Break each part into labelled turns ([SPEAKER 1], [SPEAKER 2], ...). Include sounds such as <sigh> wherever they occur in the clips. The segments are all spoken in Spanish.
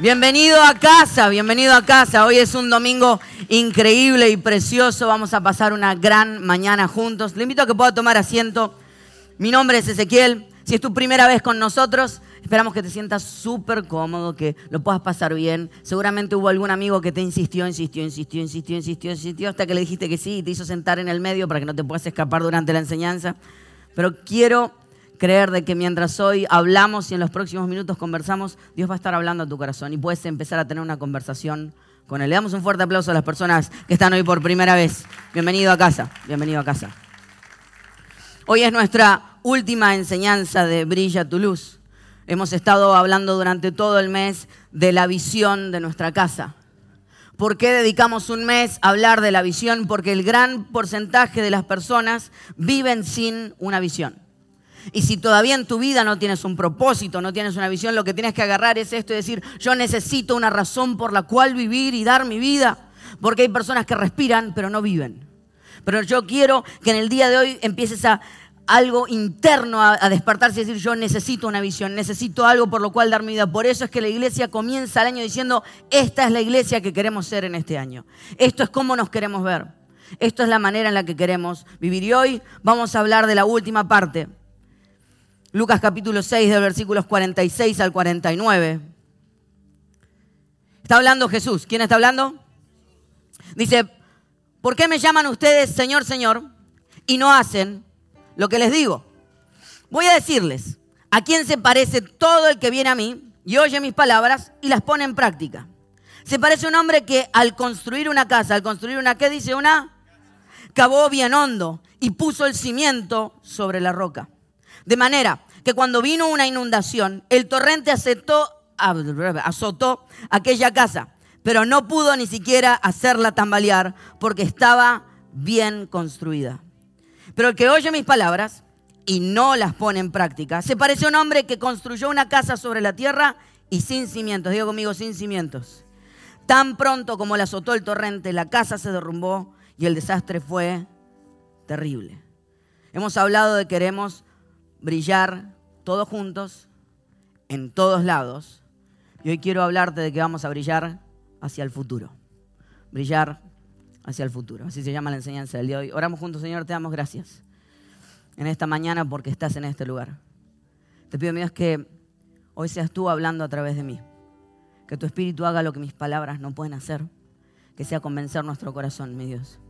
[SPEAKER 1] Bienvenido a casa, bienvenido a casa. Hoy es un domingo increíble y precioso. Vamos a pasar una gran mañana juntos. Le invito a que pueda tomar asiento. Mi nombre es Ezequiel. Si es tu primera vez con nosotros, esperamos que te sientas súper cómodo, que lo puedas pasar bien. Seguramente hubo algún amigo que te insistió, insistió, insistió, insistió, insistió, insistió, hasta que le dijiste que sí y te hizo sentar en el medio para que no te puedas escapar durante la enseñanza. Pero quiero creer de que mientras hoy hablamos y en los próximos minutos conversamos, Dios va a estar hablando a tu corazón y puedes empezar a tener una conversación con Él. Le damos un fuerte aplauso a las personas que están hoy por primera vez. Bienvenido a casa, bienvenido a casa. Hoy es nuestra última enseñanza de Brilla tu luz. Hemos estado hablando durante todo el mes de la visión de nuestra casa. ¿Por qué dedicamos un mes a hablar de la visión? Porque el gran porcentaje de las personas viven sin una visión. Y si todavía en tu vida no tienes un propósito, no tienes una visión, lo que tienes que agarrar es esto y decir, yo necesito una razón por la cual vivir y dar mi vida. Porque hay personas que respiran pero no viven. Pero yo quiero que en el día de hoy empieces a algo interno a, despertarse y decir, yo necesito una visión, necesito algo por lo cual dar mi vida. Por eso es que la iglesia comienza el año diciendo, esta es la iglesia que queremos ser en este año. Esto es cómo nos queremos ver. Esto es la manera en la que queremos vivir. Y hoy vamos a hablar de la última parte Lucas capítulo 6, de versículos 46 al 49. Está hablando Jesús. ¿Quién está hablando? Dice, ¿por qué me llaman ustedes Señor, Señor y no hacen lo que les digo? Voy a decirles, ¿a quién se parece todo el que viene a mí y oye mis palabras y las pone en práctica? Se parece a un hombre que al construir una casa, al construir una, ¿qué dice? Una, cavó bien hondo y puso el cimiento sobre la roca. De manera que cuando vino una inundación, el torrente azotó aquella casa, pero no pudo ni siquiera hacerla tambalear porque estaba bien construida. Pero el que oye mis palabras y no las pone en práctica, se parece a un hombre que construyó una casa sobre la tierra y sin cimientos, digo conmigo, sin cimientos. Tan pronto como la azotó el torrente, la casa se derrumbó y el desastre fue terrible. Hemos hablado de que queremos brillar todos juntos, en todos lados. Y hoy quiero hablarte de que vamos a brillar hacia el futuro. Brillar hacia el futuro. Así se llama la enseñanza del día de hoy. Oramos juntos, Señor, te damos gracias en esta mañana porque estás en este lugar. Te pido, Dios, que hoy seas tú hablando a través de mí. Que tu espíritu haga lo que mis palabras no pueden hacer. Que sea convencer nuestro corazón, mi Dios.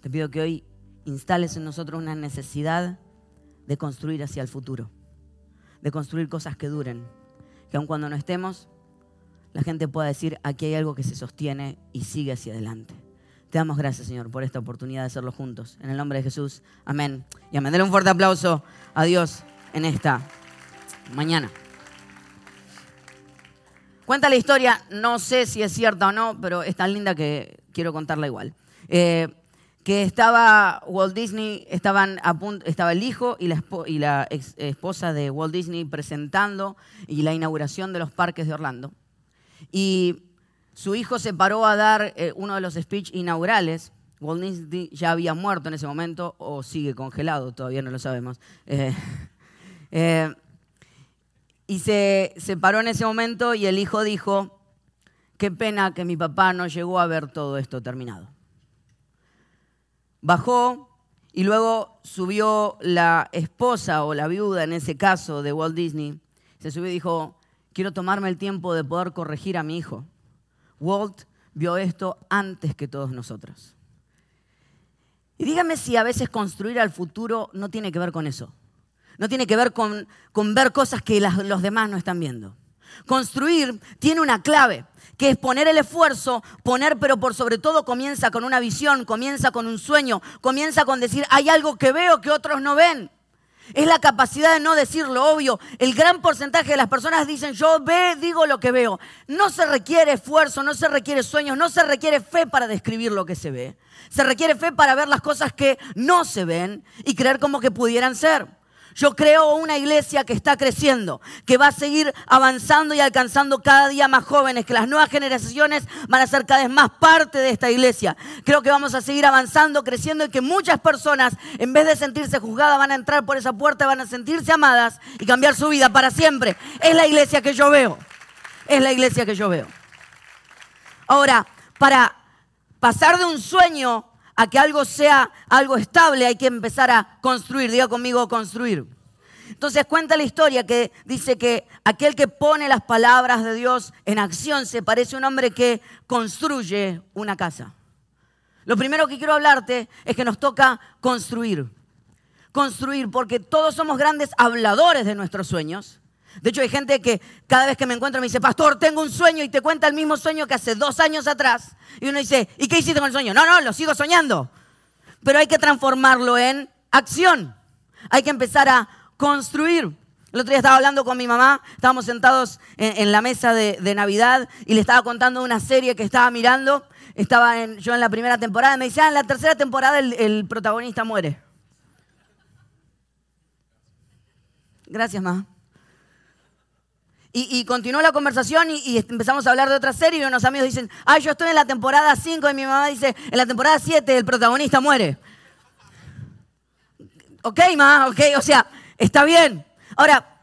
[SPEAKER 1] Te pido que hoy instales en nosotros una necesidad de construir hacia el futuro, de construir cosas que duren, que aun cuando no estemos, la gente pueda decir, aquí hay algo que se sostiene y sigue hacia adelante. Te damos gracias, Señor, por esta oportunidad de hacerlo juntos. En el nombre de Jesús, amén. Y amén. Dale un fuerte aplauso a Dios en esta mañana. Cuenta la historia, no sé si es cierta o no, pero es tan linda que quiero contarla igual. Eh, que estaba Walt Disney, estaban a punto, estaba el hijo y la, la esposa de Walt Disney presentando y la inauguración de los parques de Orlando. Y su hijo se paró a dar eh, uno de los speech inaugurales. Walt Disney ya había muerto en ese momento o sigue congelado, todavía no lo sabemos. Eh, <laughs> eh, y se paró en ese momento y el hijo dijo, qué pena que mi papá no llegó a ver todo esto terminado bajó y luego subió la esposa o la viuda, en ese caso, de Walt Disney. Se subió y dijo, quiero tomarme el tiempo de poder corregir a mi hijo. Walt vio esto antes que todos nosotros. Y dígame si a veces construir al futuro no tiene que ver con eso. No tiene que ver con, con ver cosas que los demás no están viendo. Construir tiene una clave que es poner el esfuerzo, poner, pero por sobre todo comienza con una visión, comienza con un sueño, comienza con decir, hay algo que veo que otros no ven. Es la capacidad de no decir lo obvio. El gran porcentaje de las personas dicen, yo ve, digo lo que veo. No se requiere esfuerzo, no se requiere sueños, no se requiere fe para describir lo que se ve. Se requiere fe para ver las cosas que no se ven y creer como que pudieran ser. Yo creo una iglesia que está creciendo, que va a seguir avanzando y alcanzando cada día más jóvenes, que las nuevas generaciones van a ser cada vez más parte de esta iglesia. Creo que vamos a seguir avanzando, creciendo y que muchas personas, en vez de sentirse juzgadas, van a entrar por esa puerta, van a sentirse amadas y cambiar su vida para siempre. Es la iglesia que yo veo. es la iglesia que yo veo. Ahora, para pasar de un sueño a que algo sea algo estable, hay que empezar a construir. Diga conmigo, construir. Entonces cuenta la historia que dice que aquel que pone las palabras de Dios en acción se parece a un hombre que construye una casa. Lo primero que quiero hablarte es que nos toca construir. Construir, porque todos somos grandes habladores de nuestros sueños. De hecho, hay gente que cada vez que me encuentro me dice, pastor, tengo un sueño y te cuenta el mismo sueño que hace dos años atrás. Y uno dice, ¿y qué hiciste con el sueño? No, no, lo sigo soñando. Pero hay que transformarlo en acción. Hay que empezar a construir. El otro día estaba hablando con mi mamá, estábamos sentados en, la mesa de, Navidad y le estaba contando una serie que estaba mirando. Estaba yo en la primera temporada y me dice, ah, en la tercera temporada el, protagonista muere. Gracias, mamá. Y, continuó la conversación y, empezamos a hablar de otra serie y unos amigos dicen, ah, yo estoy en la temporada 5 y mi mamá dice, en la temporada 7 el protagonista muere. Ok, ma, ok, o sea, Está bien. Ahora,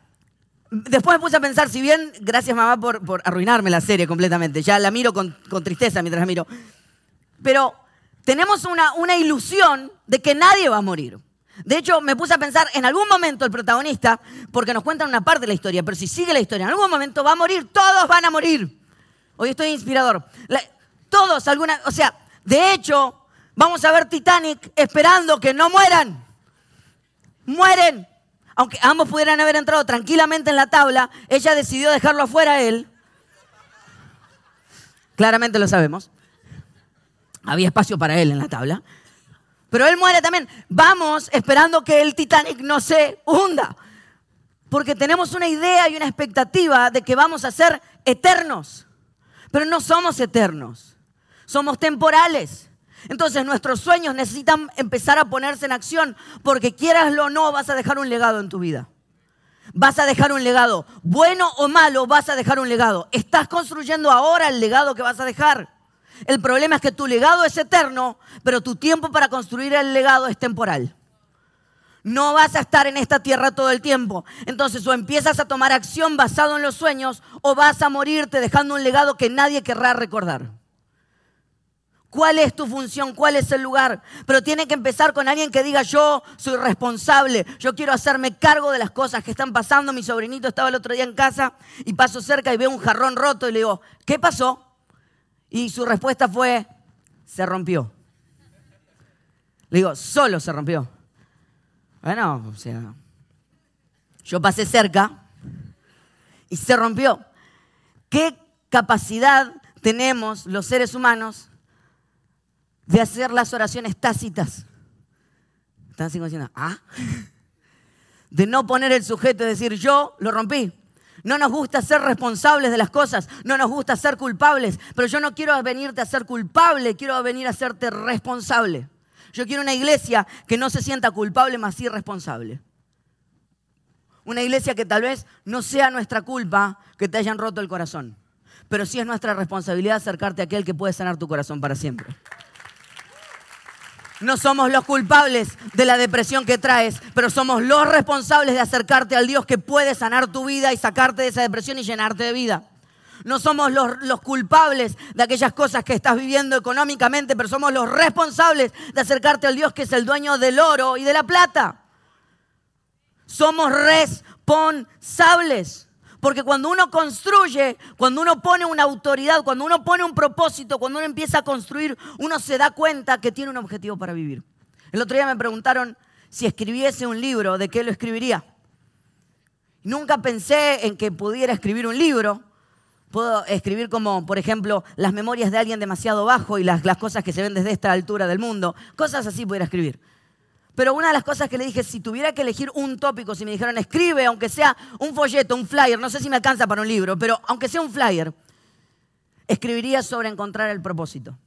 [SPEAKER 1] después me puse a pensar, si bien, gracias mamá por, arruinarme la serie completamente, ya la miro con, tristeza mientras la miro, pero tenemos una, una ilusión de que nadie va a morir. De hecho, me puse a pensar, en algún momento el protagonista, porque nos cuentan una parte de la historia, pero si sigue la historia, en algún momento va a morir, todos van a morir. Hoy estoy inspirador. todos, alguna, o sea, de hecho, vamos a ver Titanic esperando que no mueran. Mueren aunque ambos pudieran haber entrado tranquilamente en la tabla, ella decidió dejarlo afuera a él. Claramente lo sabemos. Había espacio para él en la tabla. Pero él muere también. Vamos esperando que el Titanic no se hunda. Porque tenemos una idea y una expectativa de que vamos a ser eternos. Pero no somos eternos. Somos temporales. Entonces nuestros sueños necesitan empezar a ponerse en acción porque quieras o no vas a dejar un legado en tu vida. Vas a dejar un legado. Bueno o malo, vas a dejar un legado. Estás construyendo ahora el legado que vas a dejar. El problema es que tu legado es eterno, pero tu tiempo para construir el legado es temporal. No vas a estar en esta tierra todo el tiempo. Entonces o empiezas a tomar acción basado en los sueños o vas a morirte dejando un legado que nadie querrá recordar cuál es tu función, cuál es el lugar. Pero tiene que empezar con alguien que diga, yo soy responsable, yo quiero hacerme cargo de las cosas que están pasando. Mi sobrinito estaba el otro día en casa y paso cerca y veo un jarrón roto y le digo, ¿qué pasó? Y su respuesta fue, se rompió. Le digo, solo se rompió. Bueno, o sea, yo pasé cerca y se rompió. ¿Qué capacidad tenemos los seres humanos de hacer las oraciones tácitas. Están así ah, <laughs> de no poner el sujeto y decir, yo lo rompí. No nos gusta ser responsables de las cosas, no nos gusta ser culpables, pero yo no quiero venirte a ser culpable, quiero venir a hacerte responsable. Yo quiero una iglesia que no se sienta culpable, más irresponsable. Una iglesia que tal vez no sea nuestra culpa que te hayan roto el corazón, pero sí es nuestra responsabilidad acercarte a aquel que puede sanar tu corazón para siempre. No somos los culpables de la depresión que traes, pero somos los responsables de acercarte al Dios que puede sanar tu vida y sacarte de esa depresión y llenarte de vida. No somos los, los, culpables de aquellas cosas que estás viviendo económicamente, pero somos los responsables de acercarte al Dios que es el dueño del oro y de la plata. Somos responsables. Porque cuando uno construye, cuando uno pone una autoridad, cuando uno pone un propósito, cuando uno empieza a construir, uno se da cuenta que tiene un objetivo para vivir. El otro día me preguntaron si escribiese un libro, ¿de qué lo escribiría? Nunca pensé en que pudiera escribir un libro. Puedo escribir como, por ejemplo, las memorias de alguien demasiado bajo y las, las cosas que se ven desde esta altura del mundo. Cosas así pudiera escribir. Pero una de las cosas que le dije, si tuviera que elegir un tópico, si me dijeran, escribe, aunque sea un folleto, un flyer, no sé si me alcanza para un libro, pero aunque sea un flyer, escribiría sobre encontrar el propósito.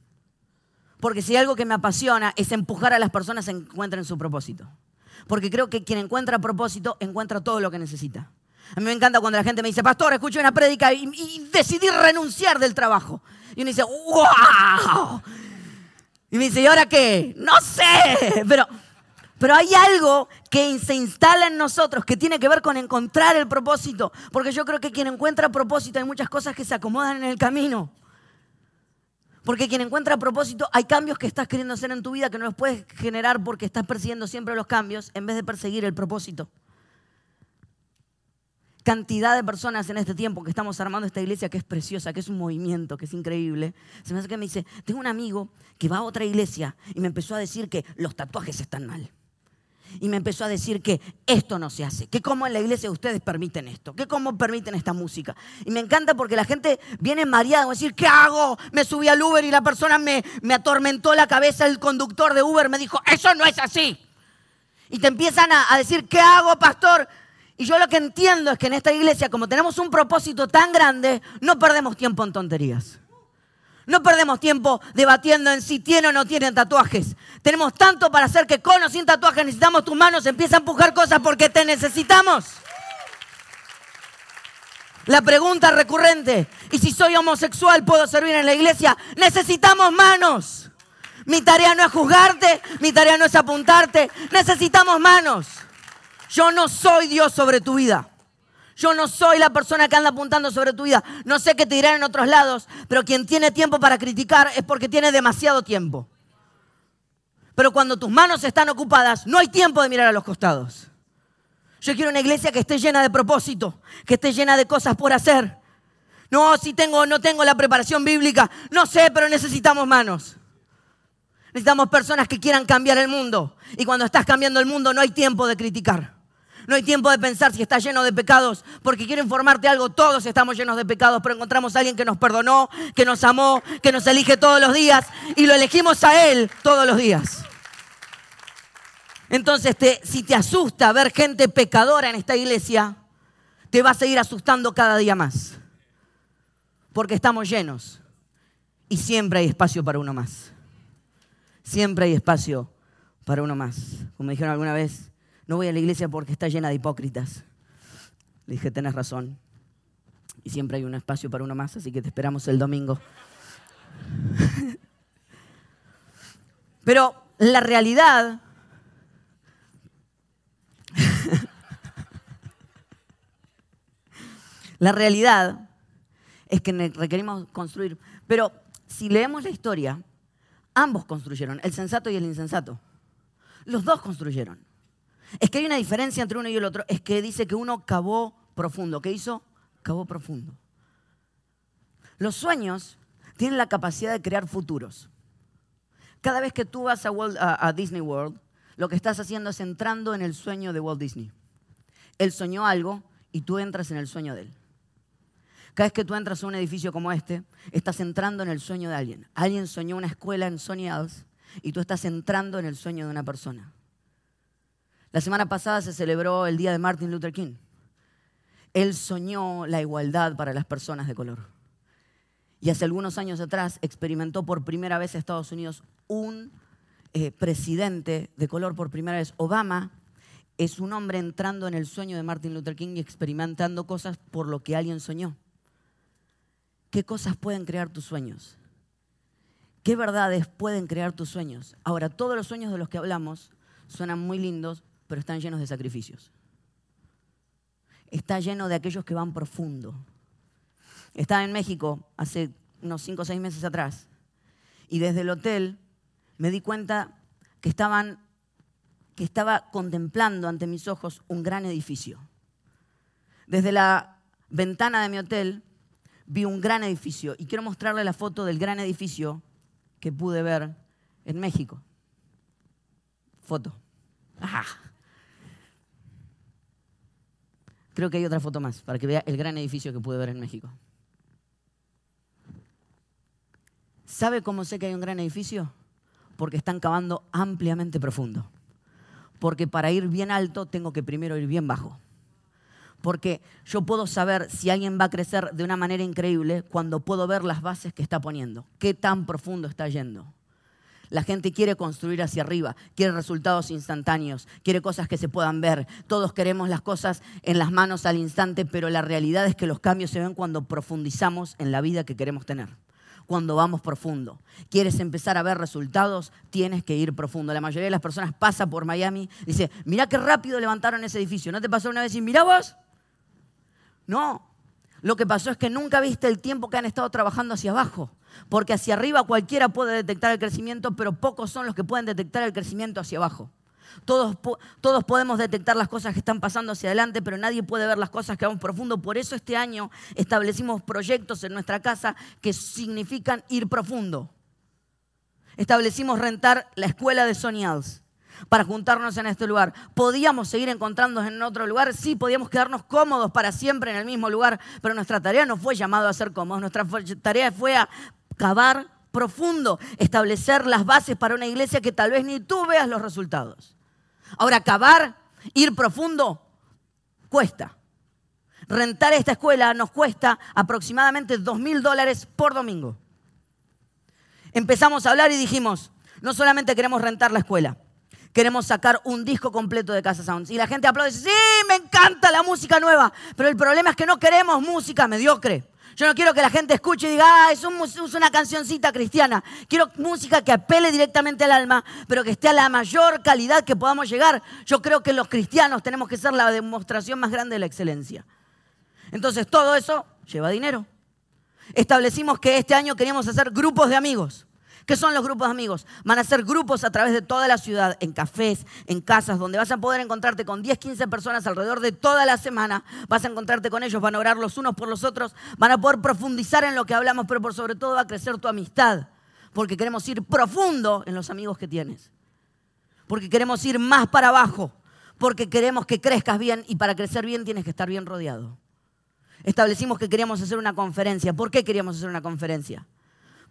[SPEAKER 1] Porque si algo que me apasiona es empujar a las personas a encuentren su propósito. Porque creo que quien encuentra propósito encuentra todo lo que necesita. A mí me encanta cuando la gente me dice, pastor, escuché una prédica y, y decidí renunciar del trabajo. Y uno dice, wow. Y me dice, ¿y ahora qué? No sé. Pero Pero hay algo que se instala en nosotros que tiene que ver con encontrar el propósito. Porque yo creo que quien encuentra propósito hay muchas cosas que se acomodan en el camino. Porque quien encuentra propósito, hay cambios que estás queriendo hacer en tu vida que no los puedes generar porque estás persiguiendo siempre los cambios en vez de perseguir el propósito. Cantidad de personas en este tiempo que estamos armando esta iglesia que es preciosa, que es un movimiento, que es increíble. Se me hace que me dice, tengo un amigo que va a otra iglesia y me empezó a decir que los tatuajes están mal y me empezó a decir que esto no se hace, que como en la iglesia ustedes permiten esto, que cómo permiten esta música. Y me encanta porque la gente viene mareada a decir, ¿qué hago? Me subí al Uber y la persona me, me atormentó la cabeza, el conductor de Uber me dijo, eso no es así. Y te empiezan a, a decir, ¿qué hago, pastor? Y yo lo que entiendo es que en esta iglesia, como tenemos un propósito tan grande, no perdemos tiempo en tonterías. No perdemos tiempo debatiendo en si tiene o no tienen tatuajes. Tenemos tanto para hacer que con o sin tatuajes necesitamos tus manos, empieza a empujar cosas porque te necesitamos. La pregunta recurrente, ¿y si soy homosexual puedo servir en la iglesia? Necesitamos manos. Mi tarea no es juzgarte, mi tarea no es apuntarte, necesitamos manos. Yo no soy Dios sobre tu vida. Yo no soy la persona que anda apuntando sobre tu vida. No sé qué te dirán en otros lados, pero quien tiene tiempo para criticar es porque tiene demasiado tiempo. Pero cuando tus manos están ocupadas, no hay tiempo de mirar a los costados. Yo quiero una iglesia que esté llena de propósito, que esté llena de cosas por hacer. No, si tengo no tengo la preparación bíblica, no sé, pero necesitamos manos. Necesitamos personas que quieran cambiar el mundo. Y cuando estás cambiando el mundo no hay tiempo de criticar. No hay tiempo de pensar si está lleno de pecados, porque quiero informarte algo, todos estamos llenos de pecados, pero encontramos a alguien que nos perdonó, que nos amó, que nos elige todos los días y lo elegimos a Él todos los días. Entonces, si te asusta ver gente pecadora en esta iglesia, te va a seguir asustando cada día más, porque estamos llenos y siempre hay espacio para uno más. Siempre hay espacio para uno más. Como dijeron alguna vez, no voy a la iglesia porque está llena de hipócritas. Le dije, tenés razón. Y siempre hay un espacio para uno más, así que te esperamos el domingo. <laughs> Pero la realidad <laughs> la realidad es que requerimos construir. Pero si leemos la historia, ambos construyeron, el sensato y el insensato. Los dos construyeron. Es que hay una diferencia entre uno y el otro. Es que dice que uno cavó profundo. ¿Qué hizo? Cavó profundo. Los sueños tienen la capacidad de crear futuros. Cada vez que tú vas a, Disney World, lo que estás haciendo es entrando en el sueño de Walt Disney. Él soñó algo y tú entras en el sueño de él. Cada vez que tú entras a un edificio como este, estás entrando en el sueño de alguien. Alguien soñó una escuela en Sony y tú estás entrando en el sueño de una persona. La semana pasada se celebró el día de Martin Luther King. Él soñó la igualdad para las personas de color. Y hace algunos años atrás experimentó por primera vez en Estados Unidos un eh, presidente de color por primera vez. Obama es un hombre entrando en el sueño de Martin Luther King y experimentando cosas por lo que alguien soñó. ¿Qué cosas pueden crear tus sueños? ¿Qué verdades pueden crear tus sueños? Ahora, todos los sueños de los que hablamos suenan muy lindos, pero están llenos de sacrificios. Está lleno de aquellos que van profundo. Estaba en México hace unos cinco o seis meses atrás y desde el hotel me di cuenta que, que estaba contemplando ante mis ojos un gran edificio. Desde la ventana de mi hotel vi un gran edificio y quiero mostrarle la foto del gran edificio que pude ver en México. Foto. Ajá. Creo que hay otra foto más para que vea el gran edificio que pude ver en México. ¿Sabe cómo sé que hay un gran edificio? Porque están cavando ampliamente profundo. Porque para ir bien alto tengo que primero ir bien bajo. Porque yo puedo saber si alguien va a crecer de una manera increíble cuando puedo ver las bases que está poniendo, qué tan profundo está yendo. La gente quiere construir hacia arriba, quiere resultados instantáneos, quiere cosas que se puedan ver. Todos queremos las cosas en las manos al instante, pero la realidad es que los cambios se ven cuando profundizamos en la vida que queremos tener. cuando vamos profundo. ¿Quieres empezar a ver resultados? Tienes que ir profundo. La mayoría de las personas pasa por Miami dice, mira qué rápido levantaron ese edificio. ¿No te pasó una vez y mira vos? No. Lo que pasó es que nunca viste el tiempo que han estado trabajando hacia abajo. Porque hacia arriba cualquiera puede detectar el crecimiento, pero pocos son los que pueden detectar el crecimiento hacia abajo. Todos, todos, podemos detectar las cosas que están pasando hacia adelante, pero nadie puede ver las cosas que vamos profundo. Por eso este año establecimos proyectos en nuestra casa que significan ir profundo. Establecimos rentar la escuela de Sonials para juntarnos en este lugar. ¿Podíamos seguir encontrándonos en otro lugar? Sí, podíamos quedarnos cómodos para siempre en el mismo lugar, pero nuestra tarea no fue llamado a ser cómodos, nuestra tarea fue a cavar profundo, establecer las bases para una iglesia que tal vez ni tú veas los resultados. Ahora, cavar, ir profundo, cuesta. Rentar esta escuela nos cuesta aproximadamente dos mil dólares por domingo. Empezamos a hablar y dijimos, no solamente queremos rentar la escuela, queremos sacar un disco completo de Casa Sounds. Y la gente aplaude y dice, sí, me encanta la música nueva, pero el problema es que no queremos música mediocre. Yo no quiero que la gente escuche y diga, ah, es, una cancioncita cristiana. Quiero música que apele directamente al alma, pero que esté a la mayor calidad que podamos llegar. Yo creo que los cristianos tenemos que ser la demostración más grande de la excelencia. Entonces, todo eso lleva dinero. Establecimos que este año queríamos hacer grupos de amigos. ¿Qué son los grupos de amigos? Van a ser grupos a través de toda la ciudad, en cafés, en casas, donde vas a poder encontrarte con 10, 15 personas alrededor de toda la semana. Vas a encontrarte con ellos, van a orar los unos por los otros, van a poder profundizar en lo que hablamos, pero por sobre todo va a crecer tu amistad, porque queremos ir profundo en los amigos que tienes, porque queremos ir más para abajo, porque queremos que crezcas bien y para crecer bien tienes que estar bien rodeado. Establecimos que queríamos hacer una conferencia. ¿Por qué queríamos hacer una conferencia?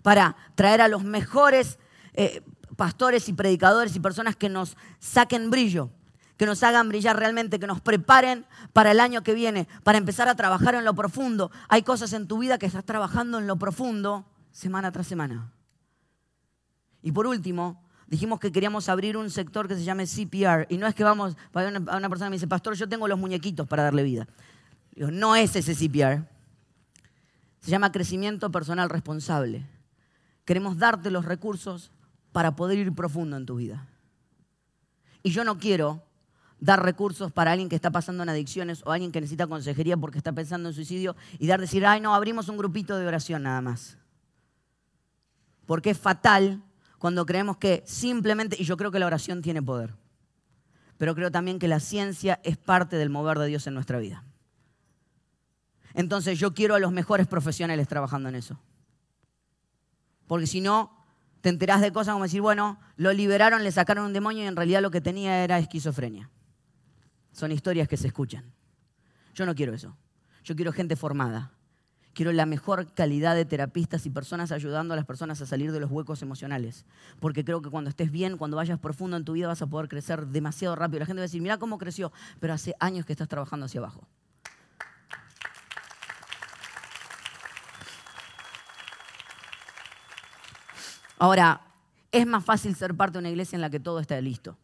[SPEAKER 1] Para traer a los mejores eh, pastores y predicadores y personas que nos saquen brillo, que nos hagan brillar realmente, que nos preparen para el año que viene, para empezar a trabajar en lo profundo. Hay cosas en tu vida que estás trabajando en lo profundo semana tras semana. Y por último, dijimos que queríamos abrir un sector que se llame CPR. Y no es que vamos, a una persona me dice, pastor, yo tengo los muñequitos para darle vida. No es ese CPR. Se llama crecimiento personal responsable. Queremos darte los recursos para poder ir profundo en tu vida. Y yo no quiero dar recursos para alguien que está pasando en adicciones o alguien que necesita consejería porque está pensando en suicidio y dar decir, ay no, abrimos un grupito de oración nada más. Porque es fatal cuando creemos que simplemente, y yo creo que la oración tiene poder, pero creo también que la ciencia es parte del mover de Dios en nuestra vida. Entonces yo quiero a los mejores profesionales trabajando en eso. Porque si no, te enterás de cosas como decir, bueno, lo liberaron, le sacaron un demonio y en realidad lo que tenía era esquizofrenia. Son historias que se escuchan. Yo no quiero eso. Yo quiero gente formada. Quiero la mejor calidad de terapistas y personas ayudando a las personas a salir de los huecos emocionales. Porque creo que cuando estés bien, cuando vayas profundo en tu vida, vas a poder crecer demasiado rápido. La gente va a decir, mira cómo creció, pero hace años que estás trabajando hacia abajo. Ahora, es más fácil ser parte de una iglesia en la que todo está listo.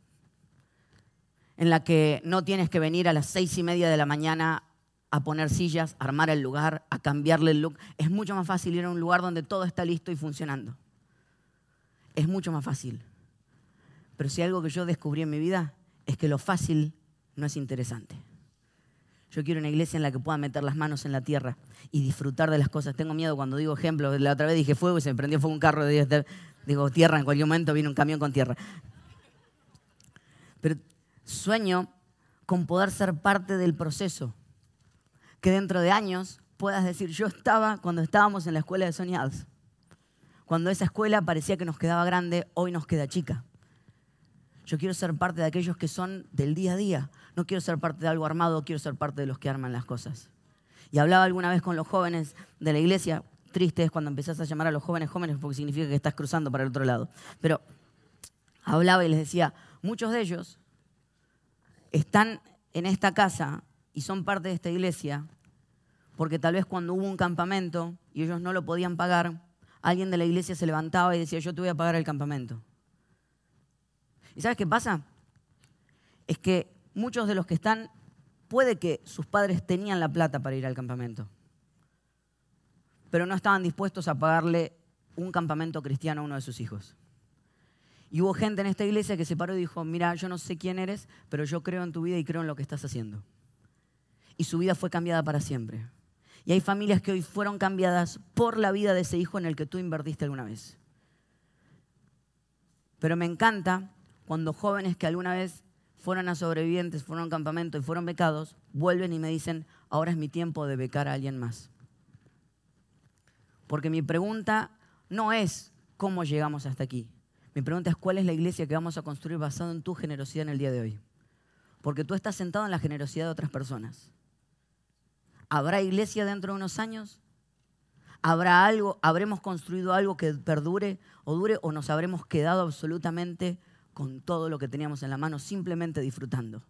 [SPEAKER 1] En la que no tienes que venir a las seis y media de la mañana a poner sillas, a armar el lugar, a cambiarle el look. Es mucho más fácil ir a un lugar donde todo está listo y funcionando. Es mucho más fácil. Pero si algo que yo descubrí en mi vida es que lo fácil no es interesante. Yo quiero una iglesia en la que pueda meter las manos en la tierra y disfrutar de las cosas. Tengo miedo cuando digo ejemplo. La otra vez dije fuego y se me prendió fuego un carro de Digo, tierra, en cualquier momento viene un camión con tierra. Pero sueño con poder ser parte del proceso. Que dentro de años puedas decir, yo estaba cuando estábamos en la escuela de Sony Cuando esa escuela parecía que nos quedaba grande, hoy nos queda chica. Yo quiero ser parte de aquellos que son del día a día. No quiero ser parte de algo armado, quiero ser parte de los que arman las cosas. Y hablaba alguna vez con los jóvenes de la iglesia, triste es cuando empezás a llamar a los jóvenes jóvenes porque significa que estás cruzando para el otro lado. Pero hablaba y les decía, muchos de ellos están en esta casa y son parte de esta iglesia porque tal vez cuando hubo un campamento y ellos no lo podían pagar, alguien de la iglesia se levantaba y decía, yo te voy a pagar el campamento. ¿Y sabes qué pasa? Es que muchos de los que están, puede que sus padres tenían la plata para ir al campamento, pero no estaban dispuestos a pagarle un campamento cristiano a uno de sus hijos. Y hubo gente en esta iglesia que se paró y dijo, mira, yo no sé quién eres, pero yo creo en tu vida y creo en lo que estás haciendo. Y su vida fue cambiada para siempre. Y hay familias que hoy fueron cambiadas por la vida de ese hijo en el que tú invertiste alguna vez. Pero me encanta cuando jóvenes que alguna vez fueron a sobrevivientes, fueron a un campamento y fueron becados, vuelven y me dicen, ahora es mi tiempo de becar a alguien más. Porque mi pregunta no es cómo llegamos hasta aquí. Mi pregunta es cuál es la iglesia que vamos a construir basado en tu generosidad en el día de hoy. Porque tú estás sentado en la generosidad de otras personas. ¿Habrá iglesia dentro de unos años? ¿Habrá algo, habremos construido algo que perdure o dure o nos habremos quedado absolutamente con todo lo que teníamos en la mano simplemente disfrutando?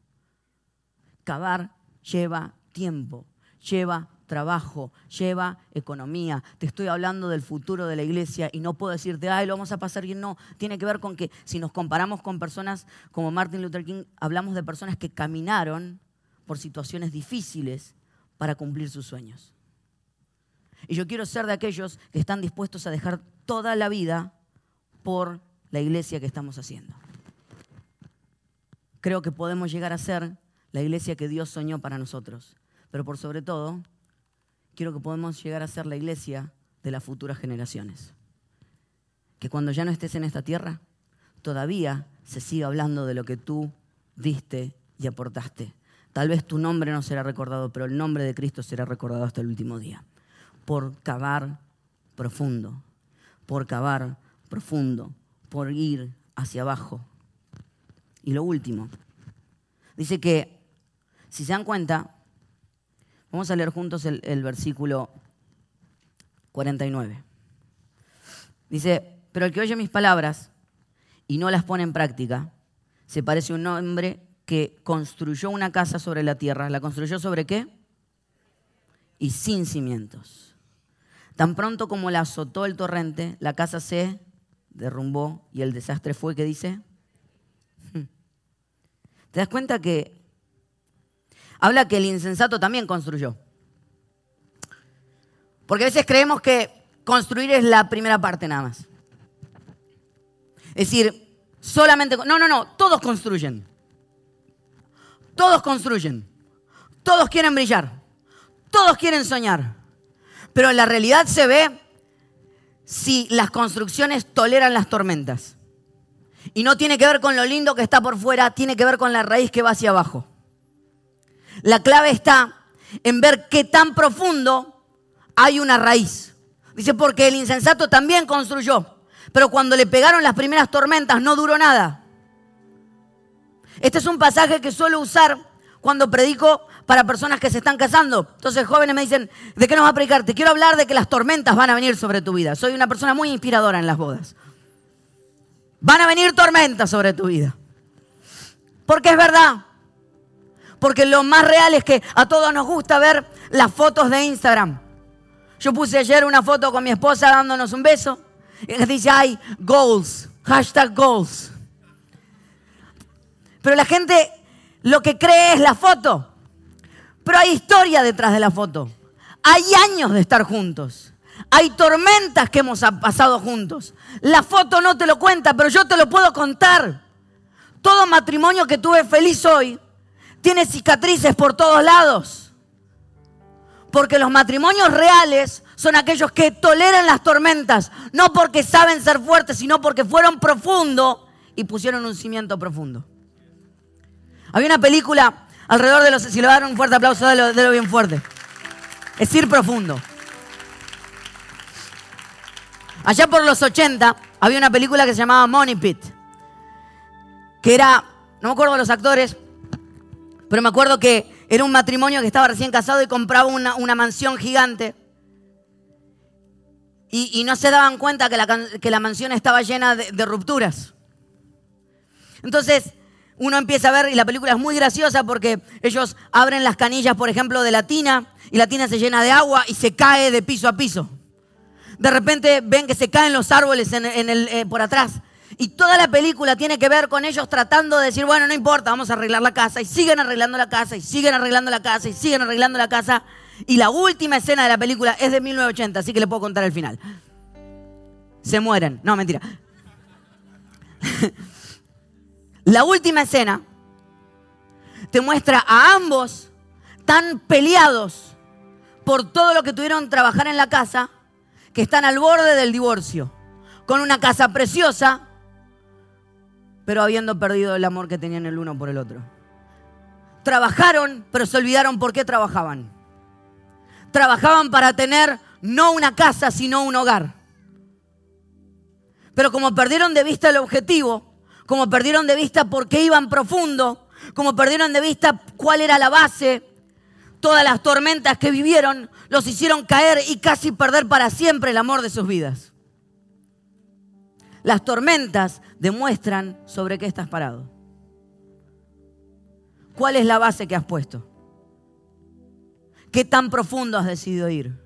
[SPEAKER 1] Cavar lleva tiempo, lleva trabajo, lleva economía. Te estoy hablando del futuro de la iglesia y no puedo decirte, ay, lo vamos a pasar bien. No, tiene que ver con que si nos comparamos con personas como Martin Luther King, hablamos de personas que caminaron por situaciones difíciles para cumplir sus sueños. Y yo quiero ser de aquellos que están dispuestos a dejar toda la vida por la iglesia que estamos haciendo. Creo que podemos llegar a ser la iglesia que Dios soñó para nosotros. Pero por sobre todo, quiero que podamos llegar a ser la iglesia de las futuras generaciones. Que cuando ya no estés en esta tierra, todavía se siga hablando de lo que tú diste y aportaste. Tal vez tu nombre no será recordado, pero el nombre de Cristo será recordado hasta el último día. Por cavar profundo, por cavar profundo, por ir hacia abajo. Y lo último, dice que, si se dan cuenta, Vamos a leer juntos el, versículo 49. Dice, pero el que oye mis palabras y no las pone en práctica, se parece a un hombre que construyó una casa sobre la tierra. ¿La construyó sobre qué? Y sin cimientos. Tan pronto como la azotó el torrente, la casa se derrumbó y el desastre fue, ¿qué dice? ¿Te das cuenta que habla que el insensato también construyó. Porque a veces creemos que construir es la primera parte nada más. Es decir, solamente... No, no, no, todos construyen. Todos construyen. Todos quieren brillar. Todos quieren soñar. Pero la realidad se ve si las construcciones toleran las tormentas. Y no tiene que ver con lo lindo que está por fuera, tiene que ver con la raíz que va hacia abajo. La clave está en ver qué tan profundo hay una raíz. Dice, porque el insensato también construyó, pero cuando le pegaron las primeras tormentas no duró nada. Este es un pasaje que suelo usar cuando predico para personas que se están casando. Entonces jóvenes me dicen, ¿de qué nos va a predicar? Te quiero hablar de que las tormentas van a venir sobre tu vida. Soy una persona muy inspiradora en las bodas. Van a venir tormentas sobre tu vida. Porque es verdad, porque lo más real es que a todos nos gusta ver las fotos de Instagram. Yo puse ayer una foto con mi esposa dándonos un beso. Y dice, ay, goals, hashtag goals. Pero la gente lo que cree es la foto. Pero hay historia detrás de la foto. Hay años de estar juntos. Hay tormentas que hemos pasado juntos. La foto no te lo cuenta, pero yo te lo puedo contar. Todo matrimonio que tuve feliz hoy tiene cicatrices por todos lados. Porque los matrimonios reales son aquellos que toleran las tormentas, no porque saben ser fuertes, sino porque fueron profundos y pusieron un cimiento profundo. Había una película alrededor de los... Si le dan un fuerte aplauso, de lo bien fuerte. Es ir profundo. Allá por los 80 había una película que se llamaba Money Pit, que era, no me acuerdo de los actores, pero me acuerdo que era un matrimonio que estaba recién casado y compraba una, mansión gigante. Y, no se daban cuenta que la, mansión estaba llena de, de rupturas. Entonces, uno empieza a ver, y la película es muy graciosa porque ellos abren las canillas, por ejemplo, de la tina, y la tina se llena de agua y se cae de piso a piso. De repente ven que se caen los árboles en, el, eh, por atrás. Y toda la película tiene que ver con ellos tratando de decir, bueno, no importa, vamos a arreglar la casa. Y siguen arreglando la casa, y siguen arreglando la casa, y siguen arreglando la casa. Y la última escena de la película es de 1980, así que le puedo contar el final. se mueren. No, mentira. <laughs> La última escena te muestra a ambos tan peleados por todo lo que tuvieron que trabajar en la casa, que están al borde del divorcio, con una casa preciosa, pero habiendo perdido el amor que tenían el uno por el otro. Trabajaron, pero se olvidaron por qué trabajaban. Trabajaban para tener no una casa, sino un hogar. Pero como perdieron de vista el objetivo, como perdieron de vista por qué iban profundo, como perdieron de vista cuál era la base, todas las tormentas que vivieron los hicieron caer y casi perder para siempre el amor de sus vidas. Las tormentas demuestran sobre qué estás parado. ¿Cuál es la base que has puesto? ¿Qué tan profundo has decidido ir?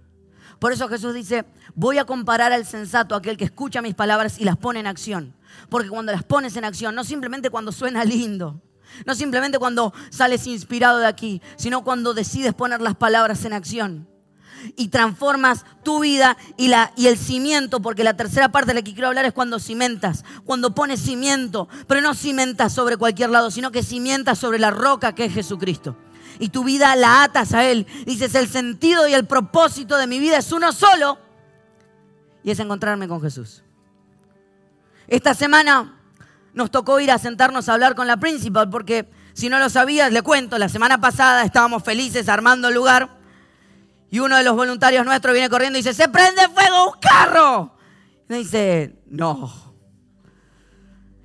[SPEAKER 1] Por eso Jesús dice, voy a comparar al sensato, aquel que escucha mis palabras y las pone en acción. Porque cuando las pones en acción, no simplemente cuando suena lindo, no simplemente cuando sales inspirado de aquí, sino cuando decides poner las palabras en acción y transformas tu vida y, la, y el cimiento, porque la tercera parte de la que quiero hablar es cuando cimentas, cuando pones cimiento, pero no cimentas sobre cualquier lado, sino que cimientas sobre la roca que es Jesucristo. Y tu vida la atas a Él. Dices, el sentido y el propósito de mi vida es uno solo y es encontrarme con Jesús. Esta semana nos tocó ir a sentarnos a hablar con la principal porque si no lo sabías, le cuento, la semana pasada estábamos felices armando el lugar y uno de los voluntarios nuestros viene corriendo y dice, se prende fuego un carro. Y me dice, no.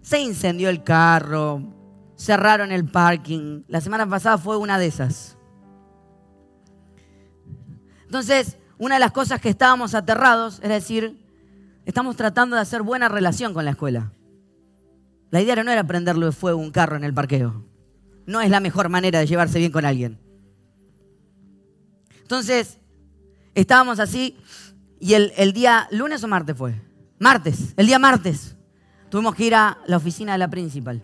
[SPEAKER 1] Se incendió el carro, cerraron el parking. La semana pasada fue una de esas. Entonces, una de las cosas que estábamos aterrados es decir, estamos tratando de hacer buena relación con la escuela. La idea no era prenderle fuego un carro en el parqueo. No es la mejor manera de llevarse bien con alguien. Entonces, estábamos así y el, día, lunes o martes fue, martes, el día martes, tuvimos que ir a la oficina de la principal.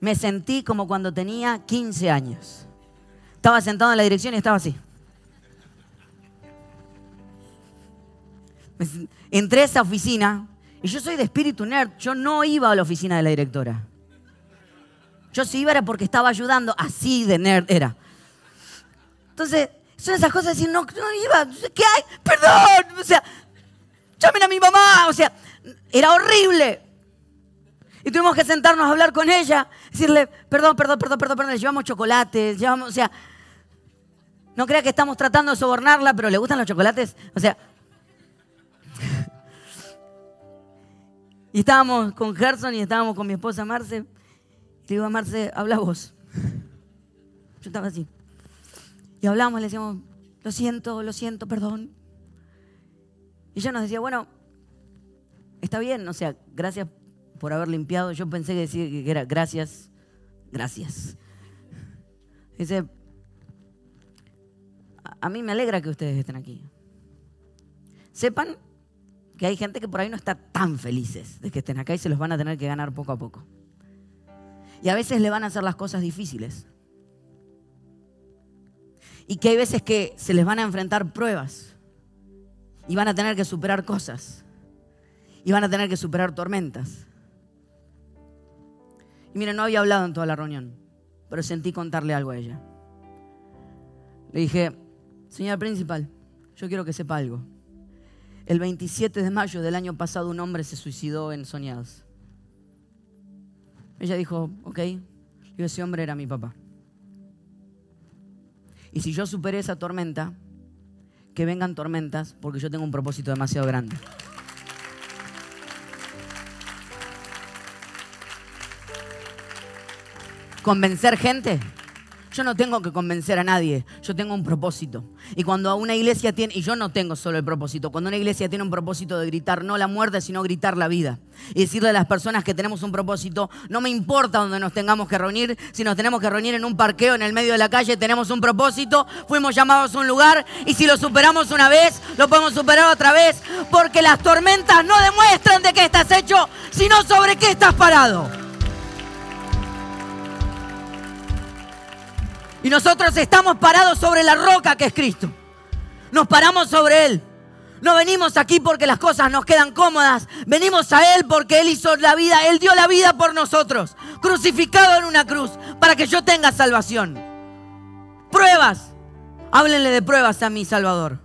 [SPEAKER 1] Me sentí como cuando tenía 15 años. Estaba sentado en la dirección y estaba así. Entré a esa oficina y yo soy de espíritu nerd. Yo no iba a la oficina de la directora. Yo si iba era porque estaba ayudando. Así de nerd era. Entonces son esas cosas de decir, no, no iba, ¿qué hay? Perdón, o sea, llamen a mi mamá, o sea, era horrible. Y tuvimos que sentarnos a hablar con ella, decirle, perdón, perdón, perdón, perdón, perdón, le llevamos chocolates, llevamos, o sea, no crea que estamos tratando de sobornarla, pero le gustan los chocolates, o sea. Y estábamos con Gerson y estábamos con mi esposa Marce. Le digo a Marce, habla vos. Yo estaba así. Y hablamos, le decíamos, lo siento, lo siento, perdón. Y ella nos decía, bueno, está bien, o sea, gracias por haber limpiado. Yo pensé que decía que era gracias, gracias. Dice, a mí me alegra que ustedes estén aquí. Sepan que hay gente que por ahí no está tan felices de que estén acá y se los van a tener que ganar poco a poco. Y a veces le van a hacer las cosas difíciles y que hay veces que se les van a enfrentar pruebas y van a tener que superar cosas y van a tener que superar tormentas. Y miren, no había hablado en toda la reunión, pero sentí contarle algo a ella. Le dije, señor principal, yo quiero que sepa algo. El 27 de mayo del año pasado un hombre se suicidó en Soñados. Ella dijo, ok, y ese hombre era mi papá. Y si yo superé esa tormenta, que vengan tormentas, porque yo tengo un propósito demasiado grande. Convencer gente yo no tengo que convencer a nadie, yo tengo un propósito. Y cuando una iglesia tiene, y yo no tengo solo el propósito, cuando una iglesia tiene un propósito de gritar no la muerte, sino gritar la vida. Y decirle a las personas que tenemos un propósito, no me importa dónde nos tengamos que reunir, si nos tenemos que reunir en un parqueo en el medio de la calle, tenemos un propósito, fuimos llamados a un lugar y si lo superamos una vez, lo podemos superar otra vez, porque las tormentas no demuestran de qué estás hecho, sino sobre qué estás parado. Y nosotros estamos parados sobre la roca que es Cristo. Nos paramos sobre Él. No venimos aquí porque las cosas nos quedan cómodas. Venimos a Él porque Él hizo la vida, Él dio la vida por nosotros, crucificado en una cruz, para que yo tenga salvación. Pruebas. Háblenle de pruebas a mi Salvador.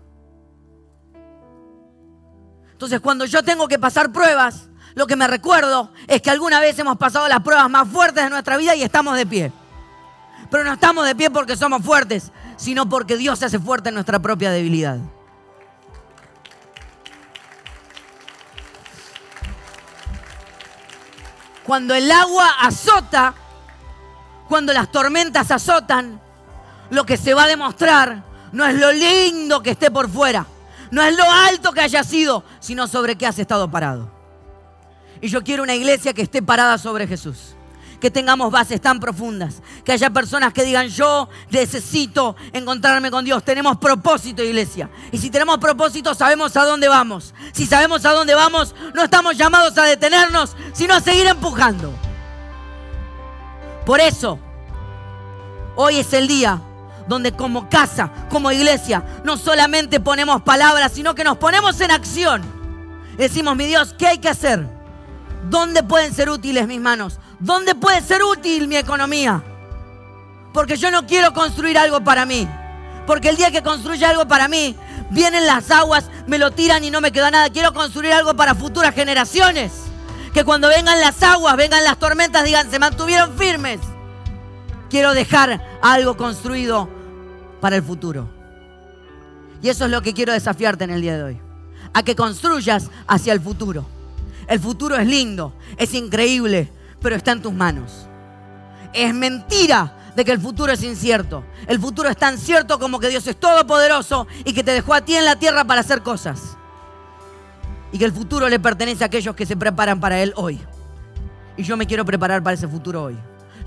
[SPEAKER 1] Entonces cuando yo tengo que pasar pruebas, lo que me recuerdo es que alguna vez hemos pasado las pruebas más fuertes de nuestra vida y estamos de pie. Pero no estamos de pie porque somos fuertes, sino porque Dios se hace fuerte en nuestra propia debilidad. Cuando el agua azota, cuando las tormentas azotan, lo que se va a demostrar no es lo lindo que esté por fuera, no es lo alto que haya sido, sino sobre qué has estado parado. Y yo quiero una iglesia que esté parada sobre Jesús que tengamos bases tan profundas, que haya personas que digan, yo necesito encontrarme con Dios. Tenemos propósito, iglesia. Y si tenemos propósito, sabemos a dónde vamos. Si sabemos a dónde vamos, no estamos llamados a detenernos, sino a seguir empujando. Por eso, hoy es el día donde como casa, como iglesia, no solamente ponemos palabras, sino que nos ponemos en acción. Decimos, mi Dios, ¿qué hay que hacer? ¿Dónde pueden ser útiles mis manos? ¿Dónde puede ser útil mi economía? Porque yo no quiero construir algo para mí. Porque el día que construya algo para mí, vienen las aguas, me lo tiran y no me queda nada. Quiero construir algo para futuras generaciones. Que cuando vengan las aguas, vengan las tormentas, digan, se mantuvieron firmes. Quiero dejar algo construido para el futuro. Y eso es lo que quiero desafiarte en el día de hoy. A que construyas hacia el futuro. El futuro es lindo, es increíble, pero está en tus manos. Es mentira de que el futuro es incierto. El futuro es tan cierto como que Dios es todopoderoso y que te dejó a ti en la tierra para hacer cosas. Y que el futuro le pertenece a aquellos que se preparan para Él hoy. Y yo me quiero preparar para ese futuro hoy.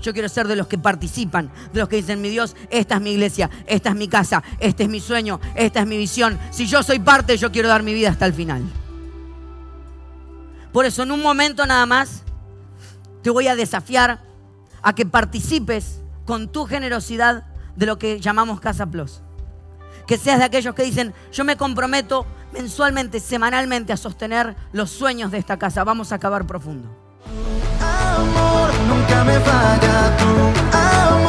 [SPEAKER 1] Yo quiero ser de los que participan, de los que dicen, mi Dios, esta es mi iglesia, esta es mi casa, este es mi sueño, esta es mi visión. Si yo soy parte, yo quiero dar mi vida hasta el final. Por eso en un momento nada más te voy a desafiar a que participes con tu generosidad de lo que llamamos Casa Plus. Que seas de aquellos que dicen, yo me comprometo mensualmente, semanalmente a sostener los sueños de esta casa. Vamos a acabar profundo. Amor, nunca me falla tu amor.